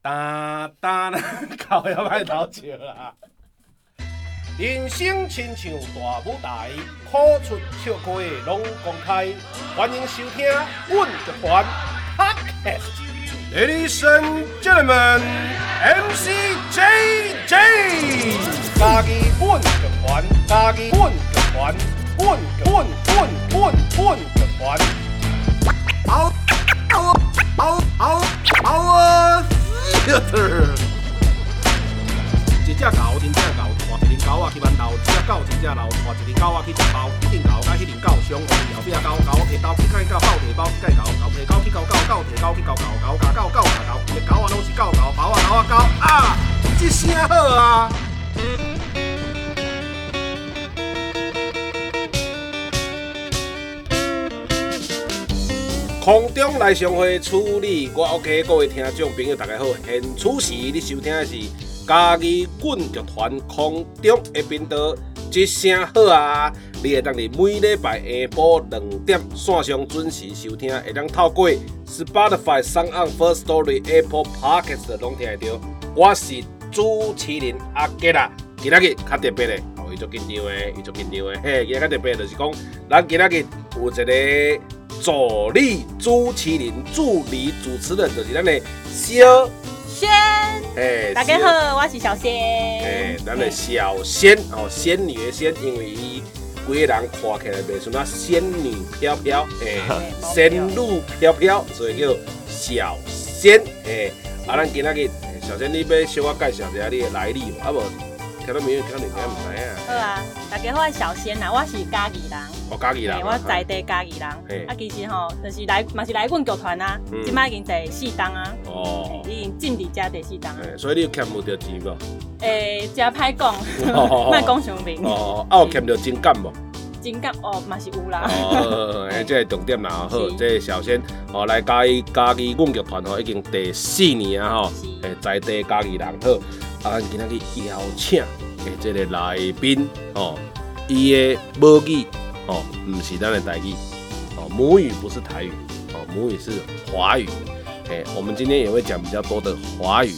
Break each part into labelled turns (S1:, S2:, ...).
S1: 哒哒啦，靠要歹偷笑啦。人生亲像大舞台，苦出笑开拢公开。欢迎收听《阮的团 Podcast》。Ladies and gentlemen, MC JJ，家己阮的团，家己阮的团，阮阮阮阮阮的团。嗷嗷嗷嗷嗷 一只狗，真正狗，带一只狗仔去馒头；一只狗，真正狗，带一只狗仔去食包。一只狗甲迄只狗相换，后壁狗狗摕刀去解狗，狗提包去解狗，狗摕狗去搞狗，狗提狗去搞狗，狗搞狗，狗咬狗，个狗仔拢是狗狗，包啊狗啊狗啊！这声好啊！空中来相会处理，我 OK，各位听众朋友大家好，现此时你收听的是家己滚剧团空中的频道，一声好啊！你会当伫每礼拜下晡两点线上准时收听，会当透过 Spotify、s o n On、First Story、Apple Podcasts 拢听得到。我是主持人阿杰啦，今仔日较特别的，哦，伊足紧张的，伊足紧张的，嘿，今仔较特别就是讲，咱今仔日有一个。助理主持人、助理主持人就是咱的小
S2: 仙。哎，大家好，我是小仙。哎，
S1: 咱的小仙哦，仙女的仙，因为伊规个人看起来袂像那仙女飘飘，哎，仙女飘飘，所以叫小仙。哎，啊，咱今仔日小仙，你要小我介绍一下你的来历无？啊无？听到名，听到名，唔知
S2: 啊。好啊，大家好，我小仙呐，我是嘉义人。
S1: 我，嘉义人。
S2: 我在地嘉义人。啊，其实吼，就是来，嘛是来阮剧团啊。今摆已经第四档啊。哦。已经进伫遮第四档。
S1: 所以你有欠无着钱无？
S2: 诶，真歹讲，莫讲上名。
S1: 哦，啊有欠着情感无？
S2: 情感哦，嘛是有啦。哦，
S1: 诶，这是重点啦。好，这小仙哦来嘉义嘉义阮剧团吼，已经第四年啊吼。诶，在地嘉义人好。啊，今仔日邀请诶这个来宾哦，伊的母语哦，不是咱的台语哦，母语不是台语哦，母语是华语。诶，我们今天也会讲比较多的华语，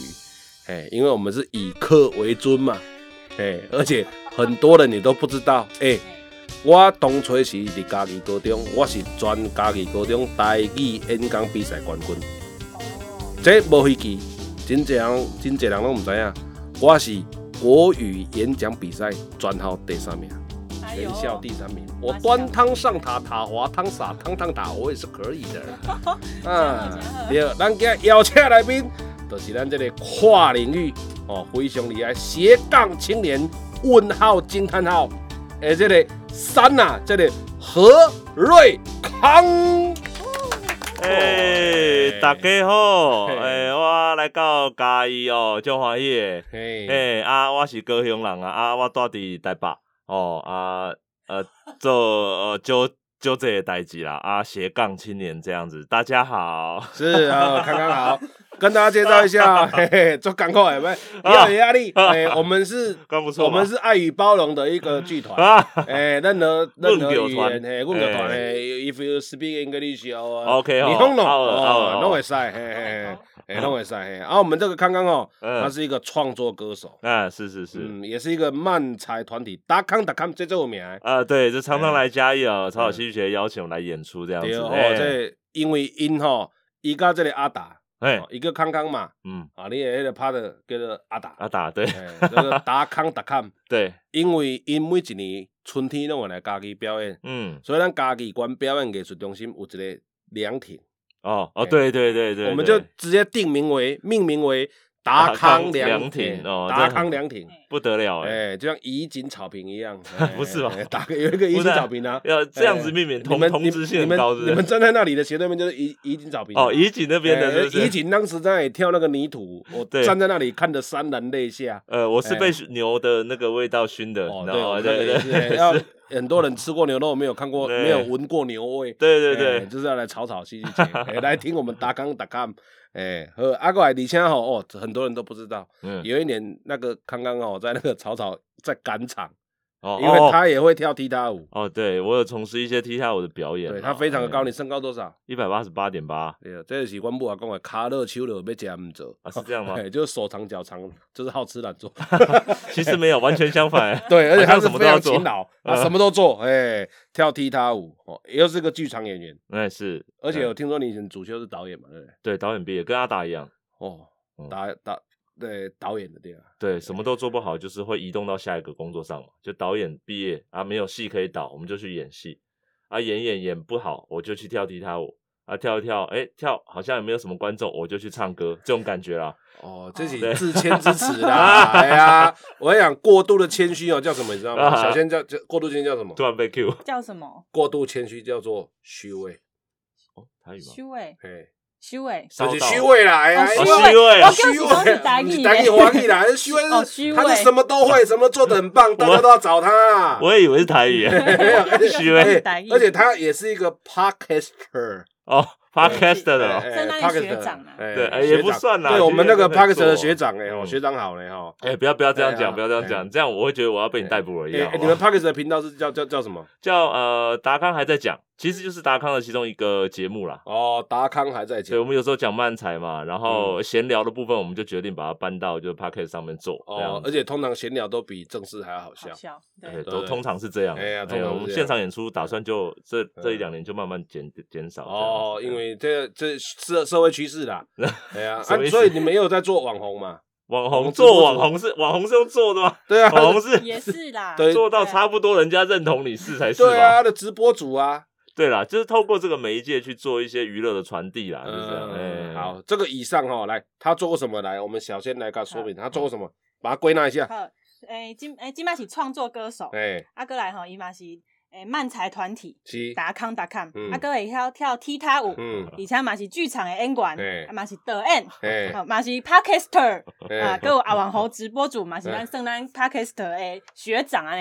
S1: 诶，因为我们是以客为尊嘛，诶，而且很多人你都不知道，诶，我当初是伫嘉义高中，我是全嘉义高中台语演讲比赛冠军。这无飞机，真侪人真侪人拢唔知影。我是国语演讲比赛专号第三名，全校第三名。我端汤上塔，塔滑汤洒，汤汤打，我也是可以的。嗯，对，咱今邀请来宾，就是咱这个跨领域哦，非常厉害斜杠青年，问号惊叹号，诶，这个三呐，这个何瑞康。
S3: 诶，大家好，诶，我来到嘉义哦，足欢喜诶，诶，啊，我是高雄人啊，啊，我住伫台北，哦，啊，呃，做呃，就就这些代志啦，啊，斜杠青年这样子，大家好，
S1: 是啊，刚刚好。跟大家介绍一下，嘿 嘿，做港口哎，不要有压力，哎，我们是，我们是爱与包容的一个剧团，哎，任何任何语言，嘿，问个团，嘿，if you speak English
S3: or，OK，
S1: 你通懂，哦，拢会使，嘿嘿嘿，拢会晒，嘿，然后我们这个康康哦，他是一个创作歌手，
S3: 啊，是是是，
S1: 嗯，也是一个漫才团体，达康达康这这有名，
S3: 啊，对，就常常来嘉义哦，超好戏剧节邀请我们来演出这样子，
S1: 哦，这因为因吼，伊家这里阿达。哎，一个康康嘛，嗯，啊，你也迄个拍的叫做阿达，
S3: 阿达对，
S1: 叫做达康达康，
S3: 对，
S1: 因为因每一年春天拢会来家己表演，嗯，所以咱家己馆表演艺术中心有一个凉亭，
S3: 哦哦，对对对对，
S1: 我们就直接定名为命名为。达康凉亭。哦，达康凉亭。
S3: 不得了哎，
S1: 就像怡景草坪一样，
S3: 不是吧？
S1: 打个有一个怡景草坪啊，
S3: 要这样子命名，同同质性高。
S1: 你们站在那里的斜对面就是怡怡景草坪
S3: 哦，怡景那边的
S1: 怡景当时在跳那个泥土，我站在那里看着潸然泪下。
S3: 呃，我是被牛的那个味道熏的，
S1: 对对对，要很多人吃过牛肉没有看过没有闻过牛味，
S3: 对对对，
S1: 就是要来炒炒戏剧节，来听我们达康达康。哎，和阿怪李谦吼哦，很多人都不知道。嗯，有一年那个刚刚哦，在那个草草在赶场，哦，因为他也会跳踢踏舞。
S3: 哦，对我有从事一些踢踏舞的表演。
S1: 对他非常的高，你身高多少？
S3: 一百八十八点八。
S1: 对啊，这是关部啊讲的卡勒丘勒被夹唔走
S3: 啊，是这样吗？
S1: 就是手长脚长，就是好吃懒做。
S3: 其实没有，完全相反。
S1: 对，而且他是非常勤劳，啊，什么都做。哎，跳踢踏舞哦，又是个剧场演员。
S3: 哎，是。
S1: 而且我听说你以前主修是导演嘛，对不对？
S3: 对，导演毕业，跟阿达一样。
S1: 哦，导导。对导演的对啊，
S3: 对什么都做不好，就是会移动到下一个工作上嘛。就导演毕业啊，没有戏可以导，我们就去演戏啊，演演演不好，我就去跳踢踏舞啊，跳一跳，哎，跳好像也没有什么观众，我就去唱歌，这种感觉啦。
S1: 哦，自己自谦之词 啦。哎呀，我讲过度的谦虚哦，叫什么？你知道吗？小仙叫叫过度谦虚叫什么？
S3: 突然被 Q
S2: 叫什么？
S1: 过度谦虚叫做虚伪。
S3: 哦，台语吗？
S2: 虚伪。
S1: 嘿。
S2: 虚伪，
S1: 就是虚伪啦！哎呀，
S3: 虚伪，
S2: 虚伪，
S1: 打你打你华裔啦！虚伪是，他是什么都会，什么做的很棒，大家都要找他。
S3: 我也以为是台语，虚伪，
S1: 而且他也是一个 podcaster
S3: 哦。Podcast 的，
S2: 在那里学长啊，
S3: 对，也不算啦。
S1: 对我们那个 Podcast 的学长哎，哦，学长好嘞哈。
S3: 哎，不要不要这样讲，不要这样讲，这样我会觉得我要被你逮捕了一样。
S1: 你们 Podcast 的频道是叫叫叫什么？
S3: 叫呃达康还在讲，其实就是达康的其中一个节目啦。
S1: 哦，达康还在讲。
S3: 对，我们有时候讲漫才嘛，然后闲聊的部分，我们就决定把它搬到就是 Podcast 上面做。哦，
S1: 而且通常闲聊都比正式还要好笑。
S2: 对，
S3: 都通常是这样。
S1: 哎呀，
S3: 通常我们现场演出打算就这这一两年就慢慢减减少。
S1: 哦，因为这这。社社会趋势啦，对啊，所以你没有在做网红嘛？
S3: 网红做网红是网红是用做的吗？
S1: 对啊，
S3: 网红是
S2: 也是啦，
S3: 做到差不多人家认同你是才是
S1: 对啊，的直播主啊，
S3: 对啦，就是透过这个媒介去做一些娱乐的传递啦，就这样。
S1: 嗯，好，这个以上哈，来他做过什么？来，我们小先来个说明，他做过什么？把它归纳一下。
S2: 好，哎，金哎金马是创作歌手，哎，阿哥来哈，伊嘛是。诶，漫才团体达康达康，啊，哥会晓跳踢踏舞，而且嘛是剧场的演员，嘛是导演，嘛是 podcaster，啊，各有阿网红直播主嘛是咱算咱 podcaster 的学长啊。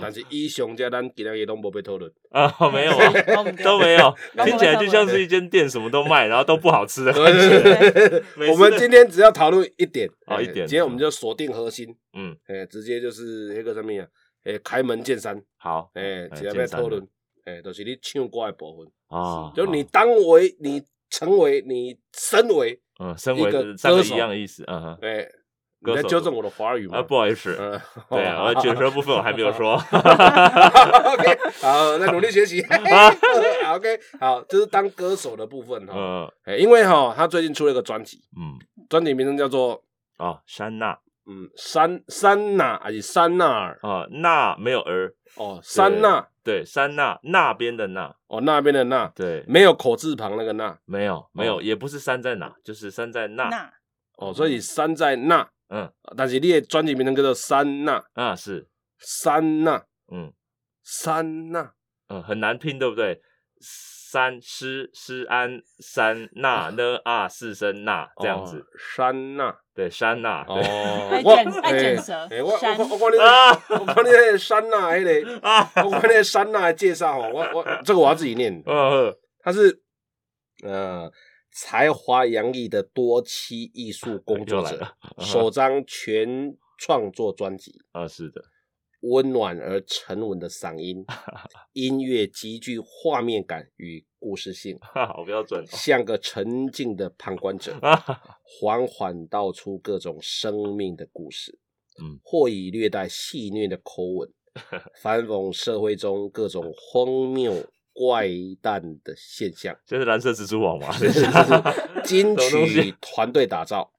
S1: 但是以上这咱今日都无被讨论。
S3: 啊，没有啊，都没有，听起来就像是一间店什么都卖，然后都不好吃的感觉。
S1: 我们今天只要讨论一点
S3: 啊，一点，
S1: 今天我们就锁定核心，嗯，诶，直接就是那个什么呀？诶，开门见山，
S3: 好，
S1: 诶，直接要讨论，诶，都是你唱歌的部分啊，就你当为你成为你身为，
S3: 嗯，身为一个歌手一样的意思，嗯哼，
S1: 诶，你在纠正我的华语吗？
S3: 啊，不好意思，嗯，对啊，我卷舌部分我还没有说，
S1: OK，好，那努力学习，OK，好，就是当歌手的部分哈，嗯，诶，因为哈，他最近出了一个专辑，嗯，专辑名称叫做
S3: 啊，山娜。
S1: 嗯，山山那还是山那儿？
S3: 啊？那没有儿
S1: 哦，山那。
S3: 对，山那那边的那
S1: 哦，那边的那
S3: 对，
S1: 没有口字旁那个那，
S3: 没有没有，也不是山在哪，就是山在那
S1: 哦，所以山在那嗯，但是你的专辑名称叫做山那
S3: 啊，是。
S1: 山那嗯，山那
S3: 嗯，很难拼，对不对？三诗诗安三那呢啊四声那这样子，
S1: 山那。
S3: 对山那
S2: 哦，我爱卷舌，
S1: 我我我管你我管你那山那迄个 啊，我管那山那介绍哦，我我这个我要自己念，嗯，他是呃才华洋溢的多期艺术工作者，首张全创作专辑
S3: 啊，是的。
S1: 温暖而沉稳的嗓音，音乐极具画面感与故事性，
S3: 好标准，
S1: 像个沉静的旁观者，缓缓道出各种生命的故事，嗯，或以略带戏谑的口吻，反讽社会中各种荒谬怪诞的现象。
S3: 这是蓝色蜘蛛网吗？
S1: 金曲团队打造。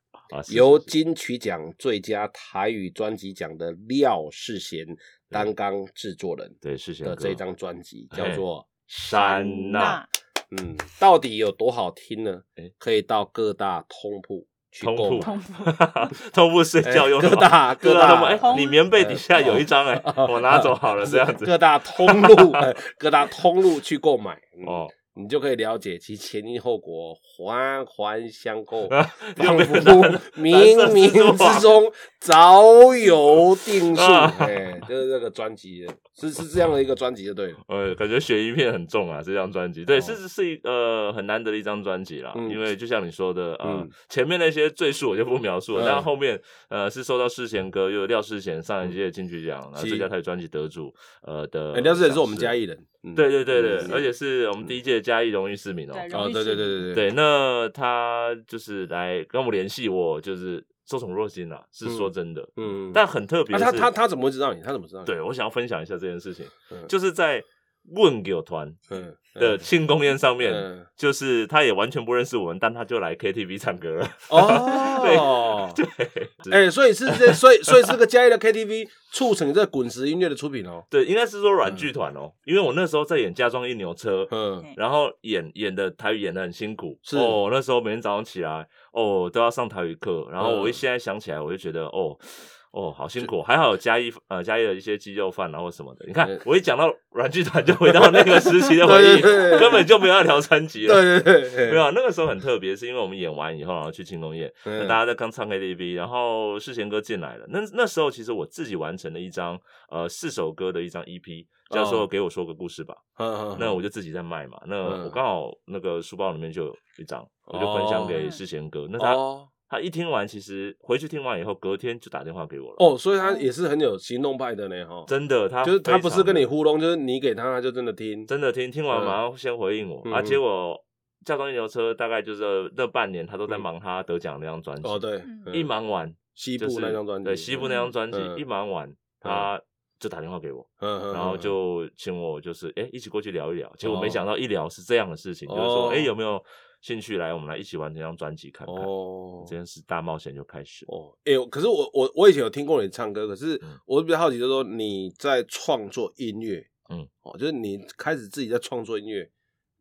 S1: 由金曲奖最佳台语专辑奖的廖世贤担纲制作人，
S3: 对世贤
S1: 的这张专辑叫做《
S3: 山呐》，
S1: 嗯，到底有多好听呢？可以到各大通铺去购买，
S3: 通铺。睡觉用的
S1: 各大各大
S3: 通铺，你棉被底下有一张哎，我拿走好了，这样子，
S1: 各大通路各大通路去购买。哦。你就可以了解其前因后果，环环相扣，仿佛冥冥之中早有定数。哎，就是这个专辑，是是这样的一个专辑，就对了。
S3: 呃，感觉悬疑片很重啊，这张专辑，对，是是一呃很难得的一张专辑啦。因为就像你说的，呃，前面那些赘述我就不描述了，但后面呃是受到世贤哥，又有廖世贤上一届金曲奖，然后最佳台语专辑得主，呃的。
S1: 廖世贤是我们嘉义人。
S3: 对对对对，而且是我们第一届嘉义荣誉市民哦。
S1: 哦，对对对对对。
S3: 对，那他就是来跟我们联系，我就是受宠若惊啊，是说真的。嗯。但很特别，
S1: 他他他怎么会知道你？他怎么知道？
S3: 对，我想要分享一下这件事情，就是在。问给我团的庆功宴上面，就是他也完全不认识我们，但他就来 KTV 唱歌了。哦，对，
S1: 哎，所以是这，所以所以是个嘉义的 KTV 促成这滚石音乐的出品哦。
S3: 对，应该是说软剧团哦，因为我那时候在演《家装一牛车》，嗯，然后演演的台语演的很辛苦，是。哦，那时候每天早上起来，哦，都要上台语课，然后我一现在想起来，我就觉得哦。哦，好辛苦，还好有嘉一呃嘉义的一些鸡肉饭啊或什么的。你看，我一讲到软剧团，就回到那个时期的回忆，根本就没有聊专辑
S1: 了。对对对，
S3: 没有。那个时候很特别，是因为我们演完以后，然后去庆功宴，大家在刚唱 KTV，然后世贤哥进来了。那那时候其实我自己完成了一张呃四首歌的一张 EP，叫做给我说个故事吧。那我就自己在卖嘛。那我刚好那个书包里面就有一张，我就分享给世贤哥。那他。他一听完，其实回去听完以后，隔天就打电话给我了。
S1: 哦，所以他也是很有行动派的呢，哈。
S3: 真的，他
S1: 就是他不是跟你糊弄，就是你给他，他就真的听，
S3: 真的听。听完马上先回应我，啊，结果驾装一牛车大概就是那半年，他都在忙他得奖那张专辑。
S1: 哦，对，
S3: 一忙完
S1: 西部那张专辑，
S3: 对西部那张专辑一忙完，他就打电话给我，然后就请我就是哎一起过去聊一聊。结果没想到一聊是这样的事情，就是说哎有没有。兴趣来，我们来一起玩这张专辑看看。哦，这件事大冒险就开始。
S1: 哦，哎，可是我我我以前有听过你唱歌，可是我比较好奇，就是说你在创作音乐，嗯，哦，就是你开始自己在创作音乐，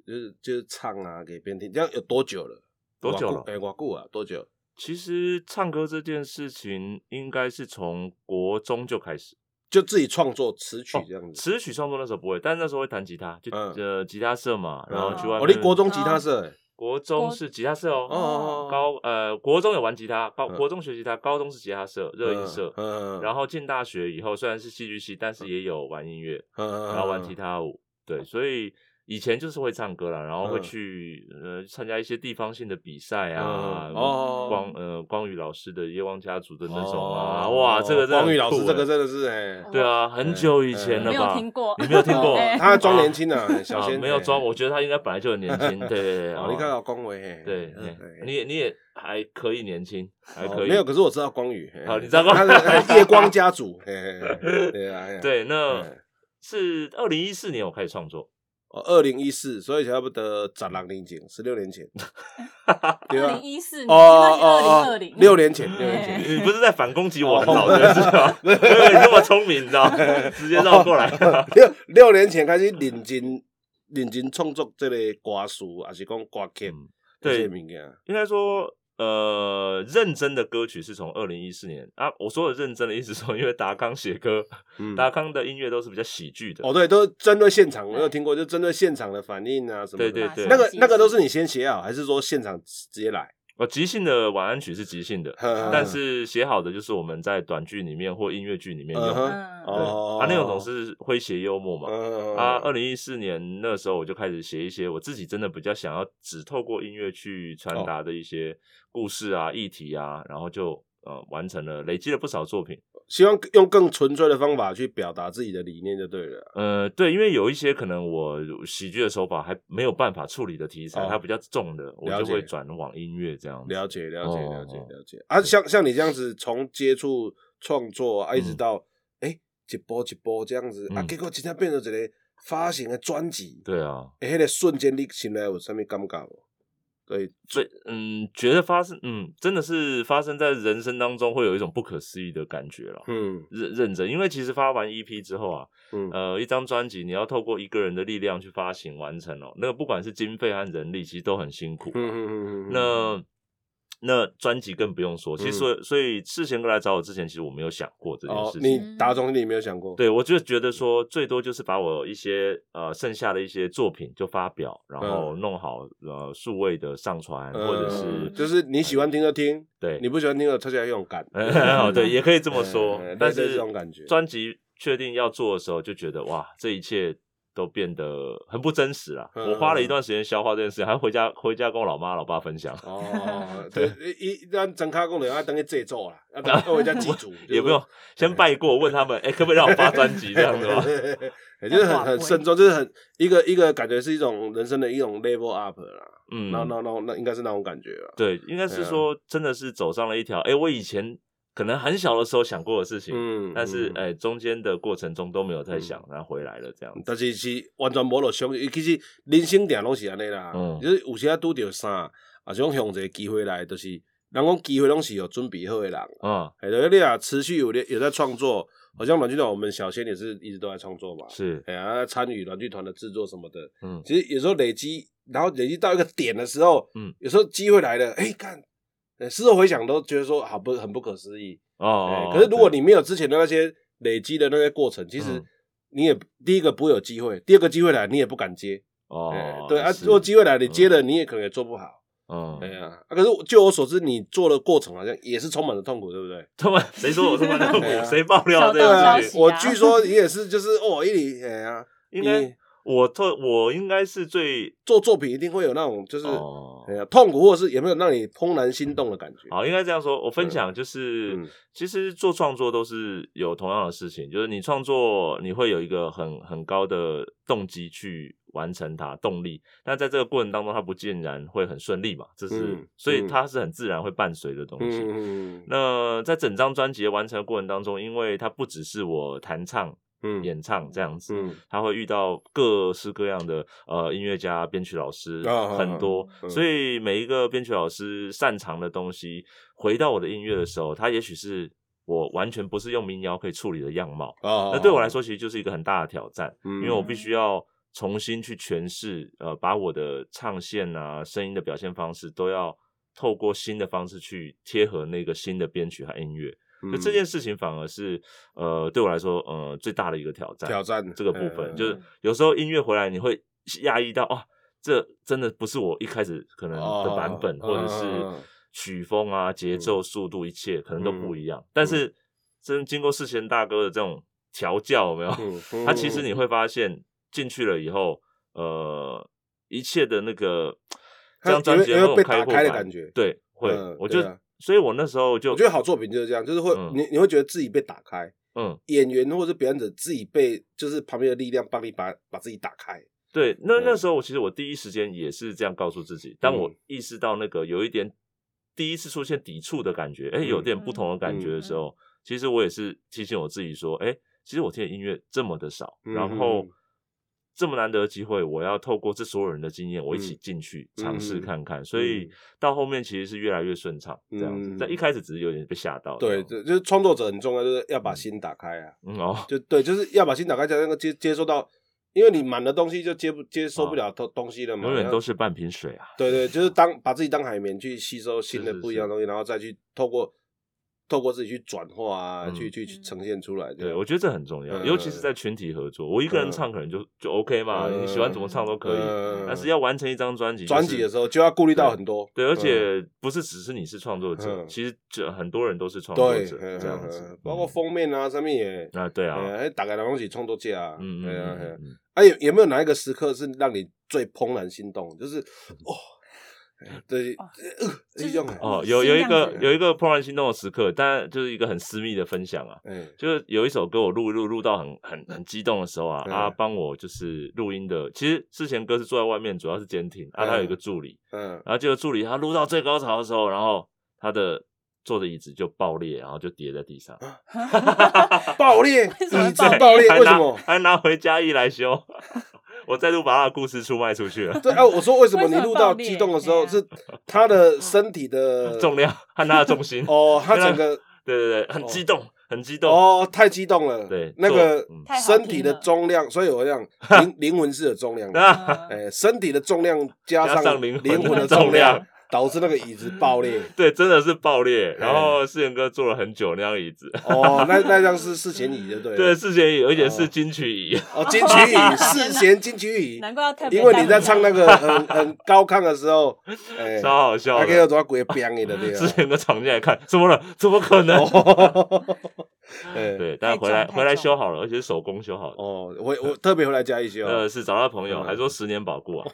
S1: 就是就是唱啊给别人听，这样有多久了？
S3: 多久了？
S1: 哎，我顾啊，多久？
S3: 其实唱歌这件事情应该是从国中就开始，
S1: 就自己创作词曲这样子。
S3: 词曲创作那时候不会，但是那时候会弹吉他，就呃吉他社嘛，然后去外面。
S1: 我离国中吉他社。
S3: 国中是吉他社哦，高呃国中有玩吉他，高国中学吉他，高中是吉他社、热音社，然后进大学以后虽然是戏剧系，但是也有玩音乐，然后玩吉他舞，对，所以。以前就是会唱歌啦，然后会去呃参加一些地方性的比赛啊，哦光呃光宇老师的夜光家族的那种啊，哇，这个
S1: 光宇老师这个真的是哎，
S3: 对啊，很久以前了吧？没
S2: 有听过，
S3: 你没有听过？
S1: 他装年轻的，小仙
S3: 没有装，我觉得他应该本来就很年轻，对。
S1: 哦，你看到光伟，
S3: 对，你你也还可以年轻，还可以。
S1: 没有，可是我知道光宇，
S3: 好，你知道光宇
S1: 夜光家族，对啊，
S3: 对，那是二零一四年我开始创作。
S1: 哦，二零一四，所以差不多十六年前，十六年前，
S2: 二零一四年，哦哦哦，
S1: 六年前，六年前，
S3: 你不是在反攻击我很早就知道，你那么聪明，你知道，直接绕过来。
S1: 六六年前开始认真认真创作这类歌词，还是讲歌曲这些物件？
S3: 应该说。呃，认真的歌曲是从二零一四年啊。我说的认真的意思说，因为达康写歌，达康的音乐都是比较喜剧的。
S1: 哦，对，都是针对现场，我有听过，就针对现场的反应啊什么。
S3: 对对对，
S1: 那个那个都是你先写好，还是说现场直接来？
S3: 哦，即兴的晚安曲是即兴的，但是写好的就是我们在短剧里面或音乐剧里面用。的。对，啊，那种总是诙谐幽默嘛。啊，二零一四年那时候我就开始写一些我自己真的比较想要只透过音乐去传达的一些故事啊、议题啊，然后就。呃，完成了，累积了不少作品。
S1: 希望用更纯粹的方法去表达自己的理念就对了。
S3: 呃，对，因为有一些可能我喜剧的手法还没有办法处理的题材，它比较重的，我就会转往音乐这样。
S1: 了解，了解，了解，了解。啊，像像你这样子，从接触创作啊，一直到哎一波一波这样子啊，结果今天变成一个发行的专辑。
S3: 对啊。
S1: 哎，那个瞬间你心里有什么感觉？对，
S3: 最嗯，觉得发生，嗯，真的是发生在人生当中，会有一种不可思议的感觉了。嗯，认认真，因为其实发完 EP 之后啊，嗯，呃，一张专辑你要透过一个人的力量去发行完成哦，那个不管是经费和人力，其实都很辛苦。嗯嗯嗯嗯。那那专辑更不用说，其实所以所以世贤哥来找我之前，其实我没有想过这件事情。
S1: 你打总你没有想过？
S3: 对，我就觉得说最多就是把我一些呃剩下的一些作品就发表，然后弄好呃数位的上传，或者是
S1: 就是你喜欢听就听，
S3: 对，
S1: 你不喜欢听就特别用感。
S3: 对，也可以这么 说。但是
S1: 这种感觉，
S3: 专辑确定要做的时候，就觉得哇，这一切。都变得很不真实了。我花了一段时间消化这件事，还回家回家跟我老妈老爸分享。
S1: 哦，对，一咱整卡工的要等于制作了，要 等回家祭祖，
S3: 也不用先拜过，问他们，哎，可不可以让我发专辑这样子吗？
S1: 也就是很很慎重，就是很一个一个感觉是一种人生的一种 level up 啦。嗯，那那那那应该是那种感觉了。
S3: 对，应该是说真的是走上了一条，哎，我以前。可能很小的时候想过的事情，嗯，但是哎，中间的过程中都没有在想，然后回来了这样。
S1: 但是是完全无落想，其实人生点拢是安尼啦，就是有时啊拄着啥，啊种向一个机会来，就是人讲机会拢是有准备好的人，啊，哎，你啊持续有有在创作，好像阮剧团我们小仙也是一直都在创作嘛，
S3: 是，
S1: 哎呀，参与阮剧团的制作什么的，嗯，其实有时候累积，然后累积到一个点的时候，嗯，有时候机会来了，哎，看。事后回想都觉得说好不很不可思议哦。可是如果你没有之前的那些累积的那些过程，其实你也第一个不会有机会，第二个机会来你也不敢接哦。对啊，如果机会来你接了，你也可能也做不好。嗯，对啊。可是就我所知，你做的过程好像也是充满了痛苦，对不对？
S3: 充满谁说我充满痛苦？谁爆料
S2: 对
S3: 啊？
S1: 我据说你也是，就是哦，一哎呀，
S3: 应该。我特我应该是最
S1: 做作品一定会有那种就是痛苦，或者是有没有让你怦然心动的感觉？
S3: 好，应该这样说。我分享就是，其实做创作都是有同样的事情，就是你创作你会有一个很很高的动机去完成它，动力。但在这个过程当中，它不尽然会很顺利嘛，这是所以它是很自然会伴随的东西。那在整张专辑完成的过程当中，因为它不只是我弹唱。嗯，演唱这样子，他会遇到各式各样的呃音乐家、编曲老师很多，所以每一个编曲老师擅长的东西，回到我的音乐的时候，他也许是我完全不是用民谣可以处理的样貌。那对我来说，其实就是一个很大的挑战，因为我必须要重新去诠释，呃，把我的唱线啊、声音的表现方式，都要透过新的方式去贴合那个新的编曲和音乐。就这件事情反而是，呃，对我来说，呃，最大的一个挑战。
S1: 挑战
S3: 这个部分，就是有时候音乐回来，你会压抑到，哦，这真的不是我一开始可能的版本，或者是曲风啊、节奏、速度，一切可能都不一样。但是，真经过世贤大哥的这种调教，有没有？他其实你会发现进去了以后，呃，一切的那个这张专辑
S1: 有被打开的感觉。
S3: 对，会，我就。所以我那时候就
S1: 我觉得好作品就是这样，就是会你你会觉得自己被打开，嗯，演员或者表演者自己被就是旁边的力量帮你把把自己打开。
S3: 对，那那时候我其实我第一时间也是这样告诉自己，当我意识到那个有一点第一次出现抵触的感觉，哎，有点不同的感觉的时候，其实我也是提醒我自己说，哎，其实我听的音乐这么的少，然后。这么难得的机会，我要透过这所有人的经验，我一起进去尝试看看。所以到后面其实是越来越顺畅，这样子。在一开始只是有点被吓到。
S1: 对，就是创作者很重要，就是要把心打开啊。哦，就对，就是要把心打开，才能够接接受到，因为你满的东西就接不接收不了东东西了嘛。
S3: 永远都是半瓶水啊。
S1: 对对，就是当把自己当海绵去吸收新的不一样的东西，然后再去透过。透过自己去转化啊，去去去呈现出来。
S3: 对，我觉得这很重要，尤其是在群体合作。我一个人唱可能就就 OK 嘛，你喜欢怎么唱都可以。但是要完成一张专辑，
S1: 专辑的时候就要顾虑到很多。
S3: 对，而且不是只是你是创作者，其实这很多人都是创作者这样子。
S1: 包括封面啊，上面也
S3: 啊，对啊，
S1: 哎，大概的东西创作界啊，嗯嗯嗯，哎，有有没有哪一个时刻是让你最怦然心动？就是哦。对，
S3: 哦，有有一个有一个怦然心动的时刻，但就是一个很私密的分享啊，就是有一首歌我录录录到很很很激动的时候啊，他帮我就是录音的，其实之前歌是坐在外面，主要是监听啊，他有一个助理，嗯，然后这个助理他录到最高潮的时候，然后他的坐的椅子就爆裂，然后就跌在地上，
S1: 爆裂，椅子爆裂，为什么？
S3: 还拿回家一来修。我再度把他的故事出卖出去了。
S1: 对啊，我说为什么你录到激动的时候是他的身体的
S3: 重量和他的重心
S1: 哦，他整个
S3: 对对对，很激动，很激动
S1: 哦，太激动了。
S3: 对，
S1: 那个身体的重量，所以我讲灵灵魂是有重量的，哎，身体的重量加上灵灵魂的重量，导致那个椅子爆裂。
S3: 对，真的是爆裂。然后世贤哥坐了很久那张椅子。
S1: 哦，那那张是世贤椅，对不对？
S3: 对，世贤椅，而且是金曲椅。
S1: 哦，金曲椅，世贤金曲椅。
S2: 难怪要特别。
S1: 因为你在唱那个很很高亢的时候，
S3: 超好笑。
S1: 他可以有多鬼变的对
S3: 世贤哥闯进来看，怎么了？怎么可能？对，但回来回来修好了，而且是手工修好的。
S1: 哦，我我特别回来嘉义修。
S3: 呃，是找到朋友，还说十年保固啊。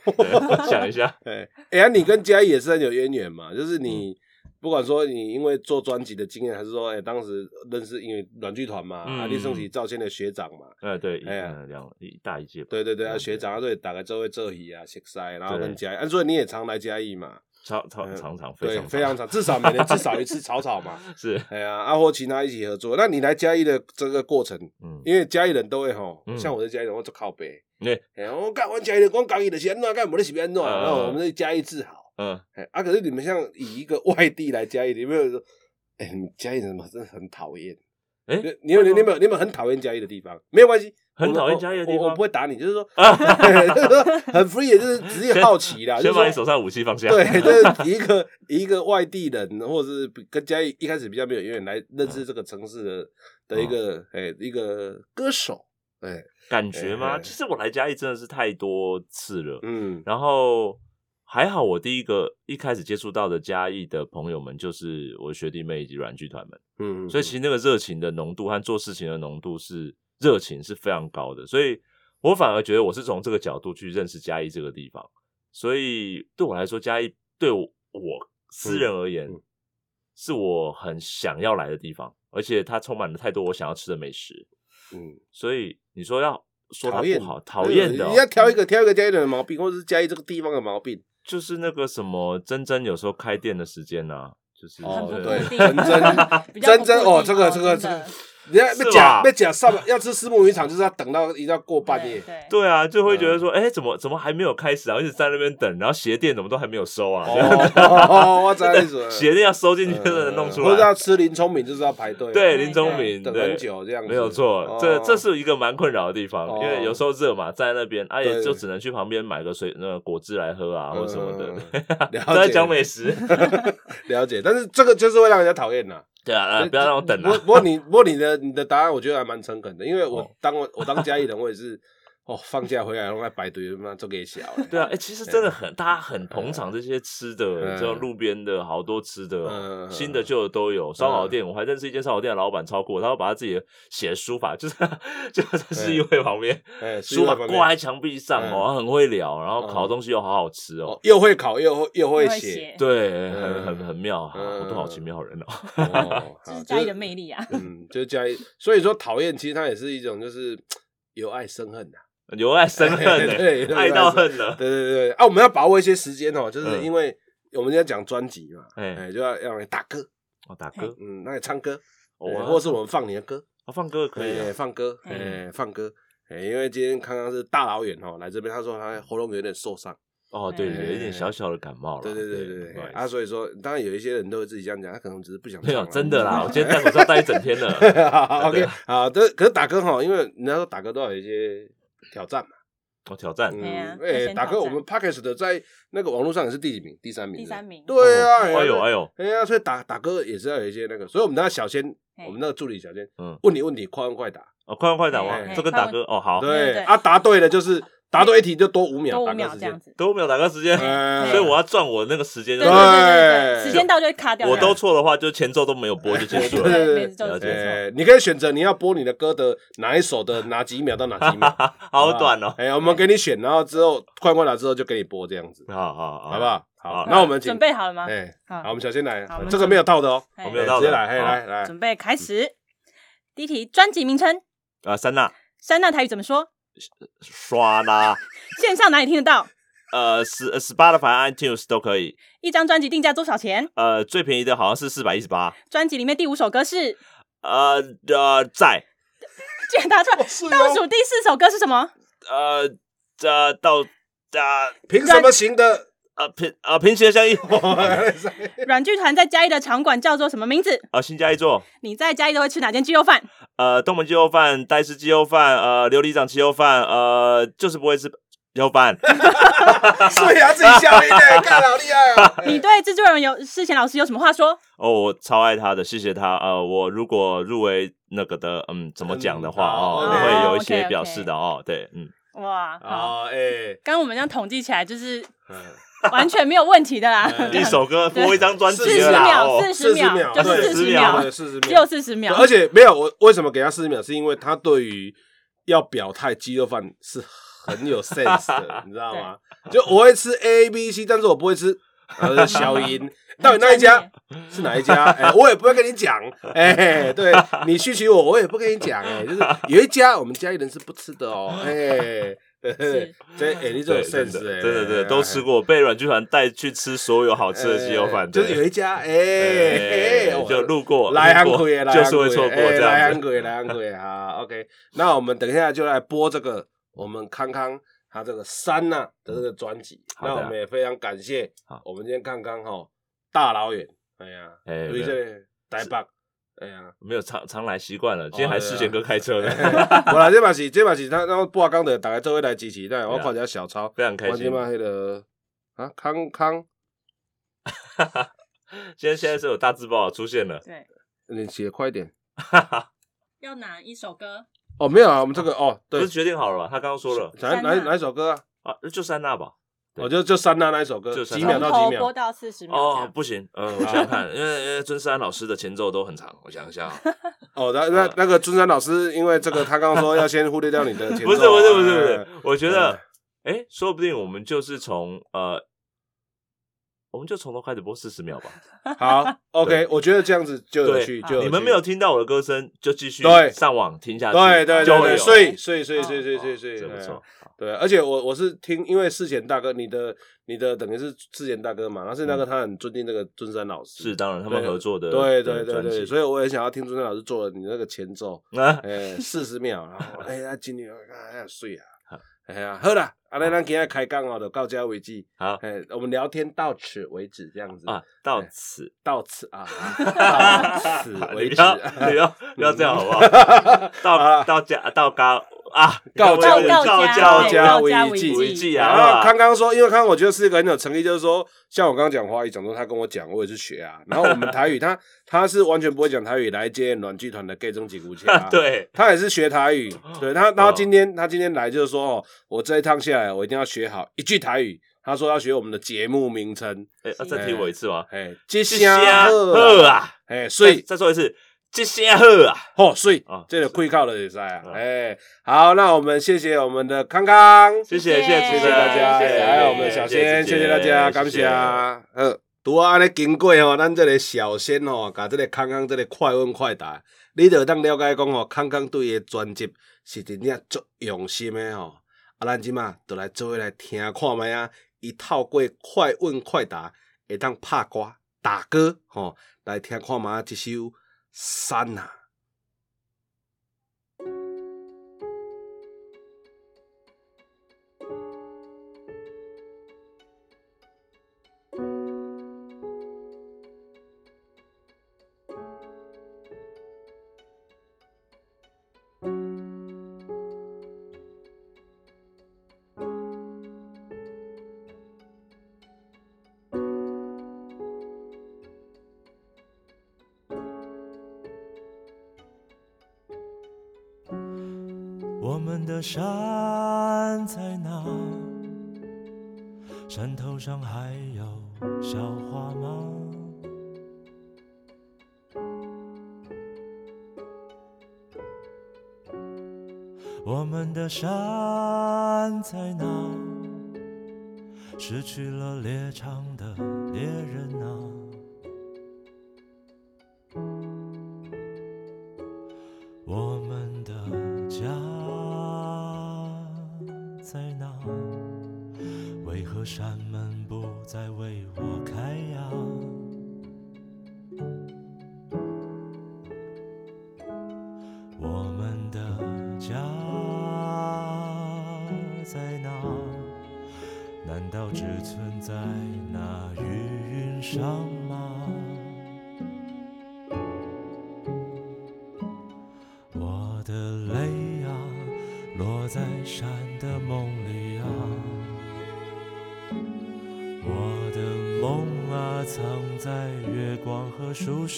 S3: 想一下，
S1: 哎，哎呀，你跟嘉义也是很有渊源嘛。就是你不管说你因为做专辑的经验，还是说哎当时认识因为软剧团嘛，阿力升起赵谦的学长嘛。
S3: 哎，对，哎呀，两一大一届。
S1: 对对对啊，学长啊，对，大概这位这里啊，谢塞，然后跟嘉义，啊，所以你也常来嘉义嘛。
S3: 超超常常
S1: 对
S3: 非常
S1: 常，至少每年至少一次 草草嘛。
S3: 是，
S1: 哎呀，阿或其他一起合作。那你来嘉义的这个过程，嗯，因为嘉义人都会吼，像我在嘉义人，我做靠背，哎，我干我嘉义人，我讲伊的是安怎，干我的是安怎，然后我们在嘉义自豪，嗯，啊，可是你们像以一个 外地来嘉义，你没有说，哎，你嘉义人嘛，真的很讨厌。哎，你有你有没有你有没有很讨厌嘉义的地方？没有关系。
S3: 很讨厌嘉义的地方，
S1: 我不会打你，就是说，就是说很 free，就是只是好奇啦。
S3: 先把你手上武器放下。
S1: 对，就是一个一个外地人，或者是跟嘉义一开始比较没有渊源来认识这个城市的的一个哎一个歌手，哎，
S3: 感觉吗？其实我来嘉义真的是太多次了，嗯，然后还好我第一个一开始接触到的嘉义的朋友们就是我学弟妹以及软剧团们，嗯，所以其实那个热情的浓度和做事情的浓度是。热情是非常高的，所以我反而觉得我是从这个角度去认识嘉义这个地方，所以对我来说，嘉义对我私人而言，是我很想要来的地方，而且它充满了太多我想要吃的美食。嗯，所以你说要说它不好，讨厌的，
S1: 你要挑一个挑一个嘉义的毛病，或者是嘉义这个地方的毛病，
S3: 就是那个什么珍珍有时候开店的时间呢，就是
S1: 哦对，珍珍 珍珍哦，这个这个这个。你要被假被假上 要吃私募鱼场，就是要等到一定要过半夜。
S3: 对啊，就会觉得说，哎，怎么怎么还没有开始啊？一直在那边等，然后鞋垫怎么都还没有收啊？
S1: 哦，我知道意思。
S3: 鞋垫要收进去才能弄出来。
S1: 不是要吃林聪明，就是要排队。
S3: 对，林聪明
S1: 等很久这样。
S3: 没有错，这这是一个蛮困扰的地方，因为有时候热嘛，在那边，啊也就只能去旁边买个水那个果汁来喝啊，或者什么的。
S1: 都
S3: 在讲美食。
S1: 了解，但是这个就是会让人家讨厌呐。
S3: 对啊，不要让我等了。
S1: 不过你不过你的你的答案，我觉得还蛮诚恳的，因为我当我我当嘉义人，我也是。哦，放假回来然后在排队，他妈做给小。
S3: 对啊，哎，其实真的很，大家很捧场这些吃的，这种路边的好多吃的，新的旧的都有。烧烤店，我还认识一间烧烤店的老板，超酷，他会把他自己写的书法，就是就在市议会旁边，书法挂在墙壁上哦，很会聊，然后烤东西又好好吃哦，
S1: 又会烤又又会写，
S3: 对，很很很妙，好多好奇妙人
S2: 哦，这是嘉义的魅力啊，
S1: 嗯，就是嘉义，所以说讨厌其实它也是一种就是 由爱生恨的。
S3: 由 爱生恨，对，爱到恨了。
S1: 对对对，啊，我们要把握一些时间哦，就是因为我们要讲专辑嘛，哎，就要要来打歌，
S3: 哦，打歌，
S1: 嗯，那你唱歌，哦或者是我们放你的歌，
S3: 哦，放歌可以，
S1: 放歌，哎，放歌，哎，因为今天康康是大老远哦来这边，他说他喉咙有点受伤，
S3: 哦，对对，有一点小小的感冒了，
S1: 对对对对对，啊，所以说，当然有一些人都会自己这样讲，他可能只是不想，
S3: 没有，真的啦，我今天戴口罩戴一整天了
S1: ，OK，好，这可是打歌哈，因为人家说打歌都有一些。挑战嘛，
S3: 哦，挑战，
S2: 嗯，哎，
S1: 打哥，我们 Parkes 的在那个网络上也是第几名？第三名，
S2: 第三名，
S1: 对啊，
S3: 哎呦哎呦，
S1: 哎呀，所以打打歌也是要有一些那个，所以我们那小仙，我们那个助理小仙，嗯，问你问题，快问快答，
S3: 哦，快问快答哦？这跟打哥哦，好，
S1: 对，啊，答对了就是。答对一题就多五秒，
S2: 多五秒这样子，
S3: 多五秒打个时间，所以我要赚我那个时间。
S2: 对对对，时间到就会卡掉。
S3: 我都错的话，就前奏都没有播就结束了。
S2: 对对对，
S1: 你可以选择你要播你的歌的哪一首的哪几秒到哪几秒，
S3: 好短哦。
S1: 哎，我们给你选，然后之后快过来之后就给你播这样子。
S3: 好好
S1: 好。不好？好，那我们
S2: 准备好了吗？
S1: 哎，好，我们小先来，这个没有套的哦，
S3: 我没有套，
S1: 直接来，来来，
S2: 准备开始。第一题，专辑名称。
S3: 啊，三娜，
S2: 三娜台语怎么说？
S3: 刷啦！
S2: 线上哪里听得到？
S3: 呃，十 Spotify、iTunes 都可以。
S2: 一张专辑定价多少钱？
S3: 呃，最便宜的好像是四百一十八。
S2: 专辑里面第五首歌是？
S3: 呃呃，在。
S2: 居然答出来！倒数第四首歌是什么？
S3: 呃，这倒
S1: 啊，凭什么行的？
S3: 呃平啊平行的相遇，
S2: 软剧团在嘉义的场馆叫做什么名字？
S3: 啊新嘉义座。
S2: 你在嘉义都会吃哪间鸡肉饭？
S3: 呃东门鸡肉饭、戴氏鸡肉饭、呃琉璃掌鸡肉饭，呃就是不会吃要搬，
S1: 所以要自己笑音的，干好厉害啊！
S2: 你对制作人有世贤老师有什么话说？
S3: 哦，我超爱他的，谢谢他。呃，我如果入围那个的，嗯，怎么讲的话哦，我会有一些表示的哦。对，嗯，
S2: 哇，好，哎，刚我们这样统计起来，就是 完全没有问题的啦。
S3: 一首歌播一张专辑，
S2: 四十秒，四十秒，就是四十秒，
S1: 四十秒，
S2: 只有四十秒。
S1: 而且没有，我为什么给他四十秒？是因为他对于要表态鸡肉饭是。很有 sense 的，你知道吗？就我会吃 A B C，但是我不会吃呃消音。到底那一家是哪一家？哎，我也不会跟你讲。哎，对你需求我，我也不跟你讲。哎，就是有一家我们家里人是不吃的哦。哎。这 哎，你这种 sense 哎，
S3: 对对对，都吃过，被阮剧团带去吃所有好吃的鸡肉饭，
S1: 就是有一家哎，
S3: 就路过，
S1: 来韩国
S3: 也就是会错过这样
S1: 来韩国也来韩国也好，OK。那我们等一下就来播这个。我们康康他这个山呐的这个专辑，那我们也非常感谢。我们今天康康哈大老远，哎呀，哎，这台北，哎呀，
S3: 没有常常来习惯了。今天还世贤哥开车呢。
S1: 我来这把是这把是他然后播刚的大家周围来支持，但我看一下小抄，
S3: 非常开心。
S1: 嘛，那个啊康康，
S3: 今天 现在是有大字报出现了。
S2: 对，
S1: 你写快点。
S2: 要哪一首歌？
S1: 哦，没有啊，我们这个哦，对，
S3: 不是决定好了吧？他刚刚说了，
S1: 哪哪哪一首歌啊？
S3: 啊，就三娜吧。
S1: 我就就三娜那一首歌，几秒到几秒？
S2: 播到四十秒。
S3: 哦，不行，嗯，我想想看，因为 因为尊山老师的前奏都很长，我想一下。
S1: 哦，那那那个尊山老师，因为这个他刚刚说要先忽略掉你的前奏。
S3: 不是不是不是不是，我觉得，哎，说不定我们就是从呃。我们就从头开始播四十秒吧。
S1: 好，OK，我觉得这样子就有趣。就
S3: 你们没有听到我的歌声，就继续对上网听下去。
S1: 对对对，睡睡睡睡睡睡睡，
S3: 不错。
S1: 对，而且我我是听，因为世贤大哥，你的你的等于是世贤大哥嘛，然后世贤大哥他很尊敬那个尊山老师。
S3: 是，当然他们合作的。
S1: 对对对对，所以我也想要听尊山老师做的你那个前奏啊。哎，四十秒，然后 哎呀，今天哎呀睡啊。哎呀，好啦，阿来咱今天开讲哦，就到这为止。
S3: 好，
S1: 哎，我们聊天到此为止，这样子
S3: 啊，到此，
S1: 到此啊，到此为止，
S3: 不要 不要这样好不好？到到家到高。啊，
S1: 告
S2: 教
S1: 告
S2: 教
S1: 家
S2: 为
S3: 记为记
S1: 啊！然后刚刚说，因为刚刚我觉得是一个很有诚意，就是说，像我刚刚讲华语，讲说他跟我讲，我也是学啊。然后我们台语，他他是完全不会讲台语来接暖剧团的 gay 中几股钱啊。
S3: 对，
S1: 他也是学台语。对他，然后今天他今天来就是说，哦，我这一趟下来，我一定要学好一句台语。他说要学我们的节目名称。
S3: 哎，再提我一次吗？
S1: 哎，接下贺啊！哎，所以
S3: 再说一次。这些好啊，
S1: 好水啊，这个亏靠了也是啊，哎，好，那我们谢谢我们的康康，
S3: 谢谢谢
S1: 谢。谢谢大家，还有我们的小仙，谢谢大家，感谢啊，呃，拄啊安尼经过吼，咱这个小仙吼，甲这个康康这个快问快答，你就当了解讲吼，康康对伊专辑是真正足用心的吼，啊，咱即马就来做来听看觅啊，伊透过快问快答会当拍歌打歌吼，来听看觅一首。
S4: 三呐山在哪？失去了猎场的猎人啊，
S3: 我们的家在哪？为何山门不再为我开呀？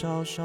S3: 和树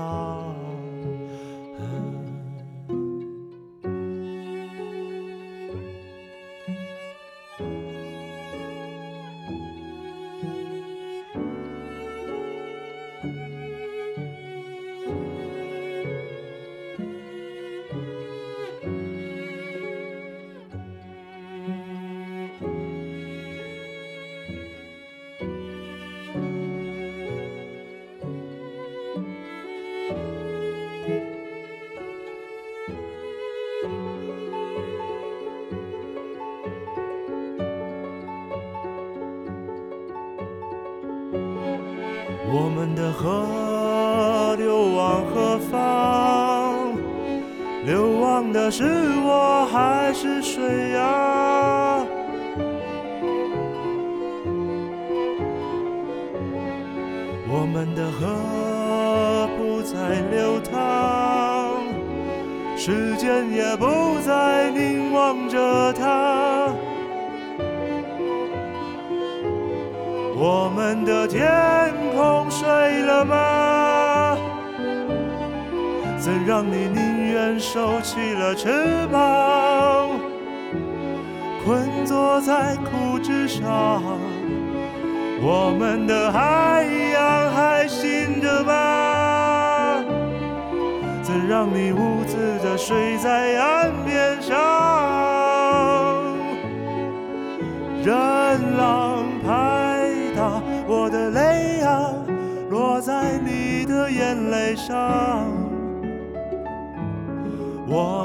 S3: 流亡的是我还是水呀？我们的河不再流淌，时间也不再凝望着它。我们的天空睡了吗？怎让你人收起了翅膀，困坐在枯枝上？我们的海洋还醒着吗？怎让你兀自的睡在岸边上？任浪拍打。我的泪啊，落在你的眼泪上。我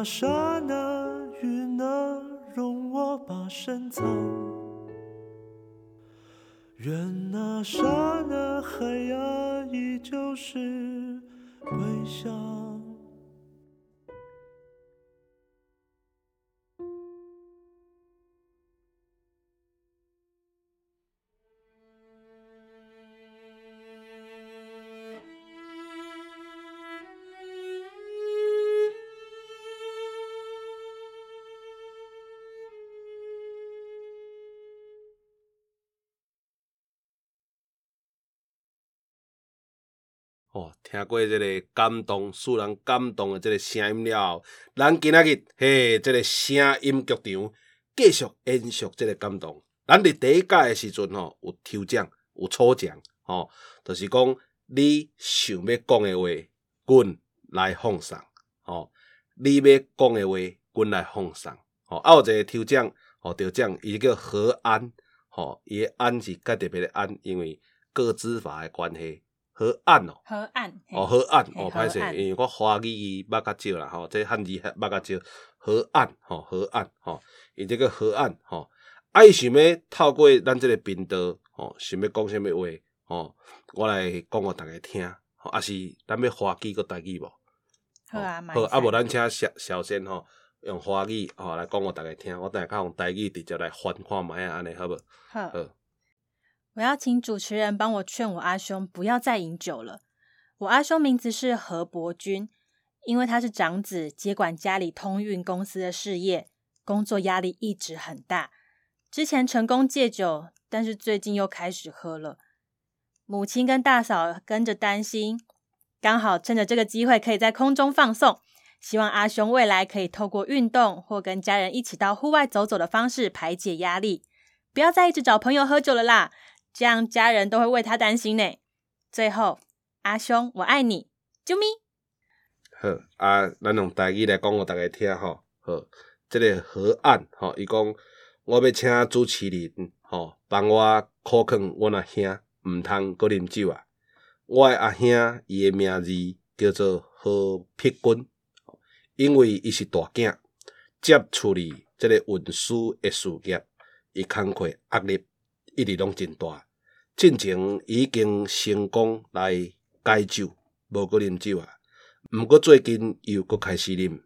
S3: 那刹那，云啊，容我把身藏；愿那刹那，海啊，依旧是微笑。
S1: 哦，听过这个感动、使人感动的这个声音了后，咱今仔日嘿，这个声音剧场继续延续这个感动。咱伫第一届的时阵吼，有抽奖，有抽奖，吼，就是讲你想要讲的话，阮来奉送，吼，你要讲的话，阮来奉送，吼。啊，有一个抽奖，吼，抽奖，伊叫何安，吼，伊的安是较特别的安，因为个资法的关系。河岸哦，
S2: 河岸
S1: 哦，河岸哦，歹势，因为我华语捌较少啦吼，这汉字捌较少。河岸吼，河岸吼，伊即个河岸吼，爱想要透过咱即个频道吼，想要讲啥物话吼，我来讲互大家听，吼，啊是咱要华语个台语无？
S2: 好啊，
S1: 好，啊无咱请小小仙吼，用华语吼来讲互大家听，我等下较用台语直接来翻看卖啊，安尼好无？
S2: 好。我要请主持人帮我劝我阿兄不要再饮酒了。我阿兄名字是何伯君，因为他是长子，接管家里通运公司的事业，工作压力一直很大。之前成功戒酒，但是最近又开始喝了。母亲跟大嫂跟着担心，刚好趁着这个机会可以在空中放送，希望阿兄未来可以透过运动或跟家人一起到户外走走的方式排解压力，不要再一直找朋友喝酒了啦。这样家人都会为他担心呢。最后，阿兄，我爱你，啾咪。
S1: 好啊，咱用台语来讲互逐个听吼。好，即个河岸吼，伊讲我要请主持人吼，帮我考劝阮阿兄，毋通搁啉酒啊。我诶阿兄，伊诶名字叫做何碧君，因为伊是大囝，接处理即个运输诶事业，伊工课压力一直拢真大。进前已经成功来戒酒，无搁啉酒啊。毋过最近又搁开始啉。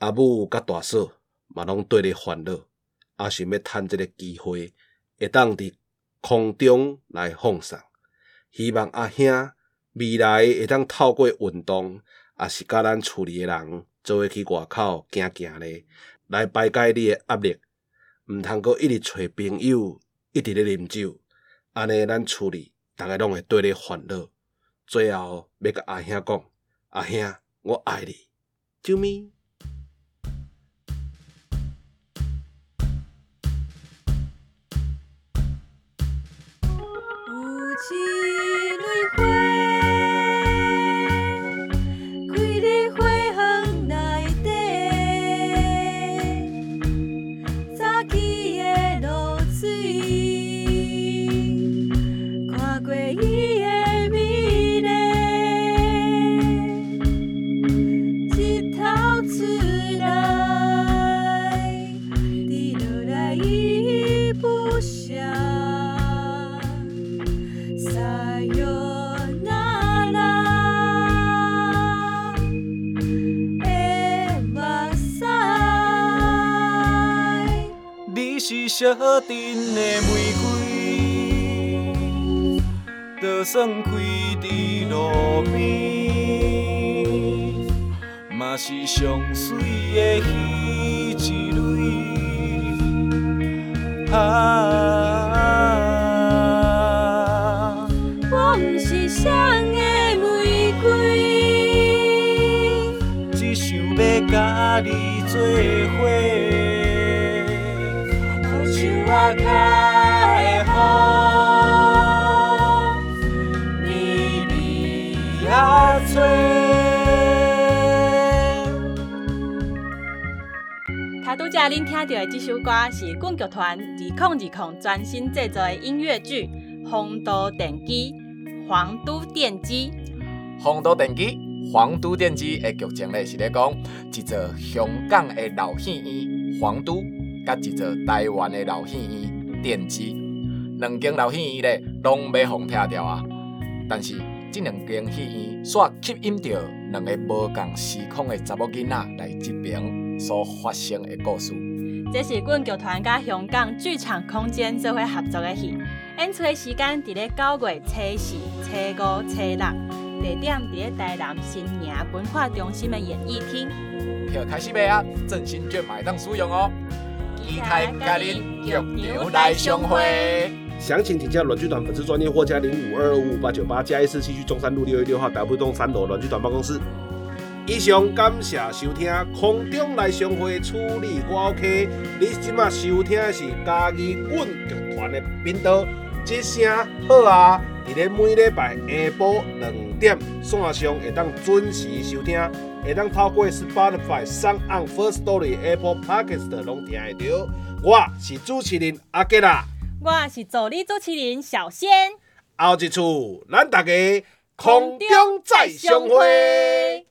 S1: 阿母甲大嫂嘛拢对咧烦恼，也想要趁即个机会，会当伫空中来放松。希望阿兄未来会当透过运动，也是甲咱厝里诶人做伙去外口行行咧，来排解你诶压力。毋通阁一直找朋友，一直咧啉酒。安尼，咱厝里逐个拢会对你烦恼。最后要甲阿兄讲：阿兄，我爱你，啾咪咪。
S4: 小镇的玫瑰，就算开在路边，嘛是上水的鱼
S5: 啊，我不是谁的玫瑰，
S4: 只想要甲你做伙。开
S2: 他拄则恁听到的这首歌是滚剧团零二零专心制作的音乐剧《皇都电机》。皇都电机，
S6: 皇都电机，皇都电机的剧情咧是咧讲一座香港的老戏院，皇都。甲一座台湾的老戏院电机，两间老戏院咧拢要互拆掉啊！但是这两间戏院煞吸引着两个无共时空的查某囡仔来这边所发生的故事。
S2: 这是阮剧团甲香港剧场空间做伙合作的戏，演出的时间伫咧九月初四、初五、初六，地点伫咧台南新营文化中心的演艺厅。
S6: 票开始卖啊！振兴券买当使用哦。期待甲恁剧场来相会。
S1: 详情请加软剧团粉丝专业或加零五二二五五八九八加一四七去中山路六一六号 W 栋三楼软剧团办公室。以上感谢收听空中来相会处理我 OK。你即马收听的是嘉义阮剧团的频道，这声好啊！伫咧每礼拜下晡两点线上会当准时收听。会当透过 Spotify、Sound、First Story、Apple Podcast 拢听得到。我是主持人阿杰啦，
S2: 我是助理主持人小仙。
S1: 后一次咱大家空中再相会。